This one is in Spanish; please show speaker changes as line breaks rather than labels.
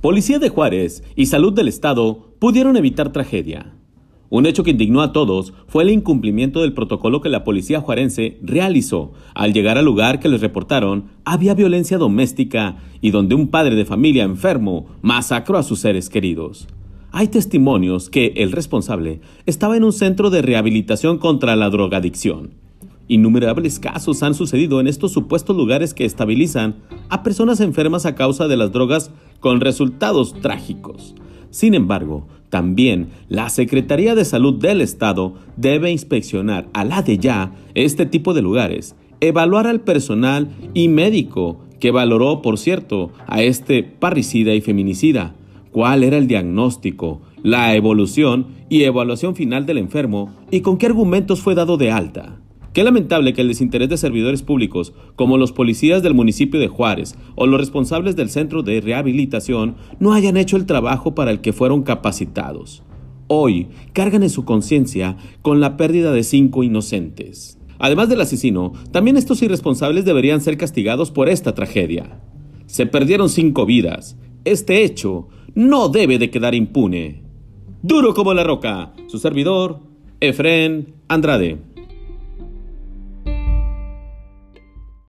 Policía de Juárez y Salud del Estado pudieron evitar tragedia. Un hecho que indignó a todos fue el incumplimiento del protocolo que la policía juarense realizó al llegar al lugar que les reportaron había violencia doméstica y donde un padre de familia enfermo masacró a sus seres queridos. Hay testimonios que el responsable estaba en un centro de rehabilitación contra la drogadicción. Innumerables casos han sucedido en estos supuestos lugares que estabilizan a personas enfermas a causa de las drogas con resultados trágicos. Sin embargo, también la Secretaría de Salud del Estado debe inspeccionar a la de ya este tipo de lugares, evaluar al personal y médico que valoró, por cierto, a este parricida y feminicida, cuál era el diagnóstico, la evolución y evaluación final del enfermo y con qué argumentos fue dado de alta. Qué lamentable que el desinterés de servidores públicos, como los policías del municipio de Juárez o los responsables del centro de rehabilitación, no hayan hecho el trabajo para el que fueron capacitados. Hoy cargan en su conciencia con la pérdida de cinco inocentes. Además del asesino, también estos irresponsables deberían ser castigados por esta tragedia. Se perdieron cinco vidas. Este hecho no debe de quedar impune. Duro como la roca, su servidor, Efren Andrade.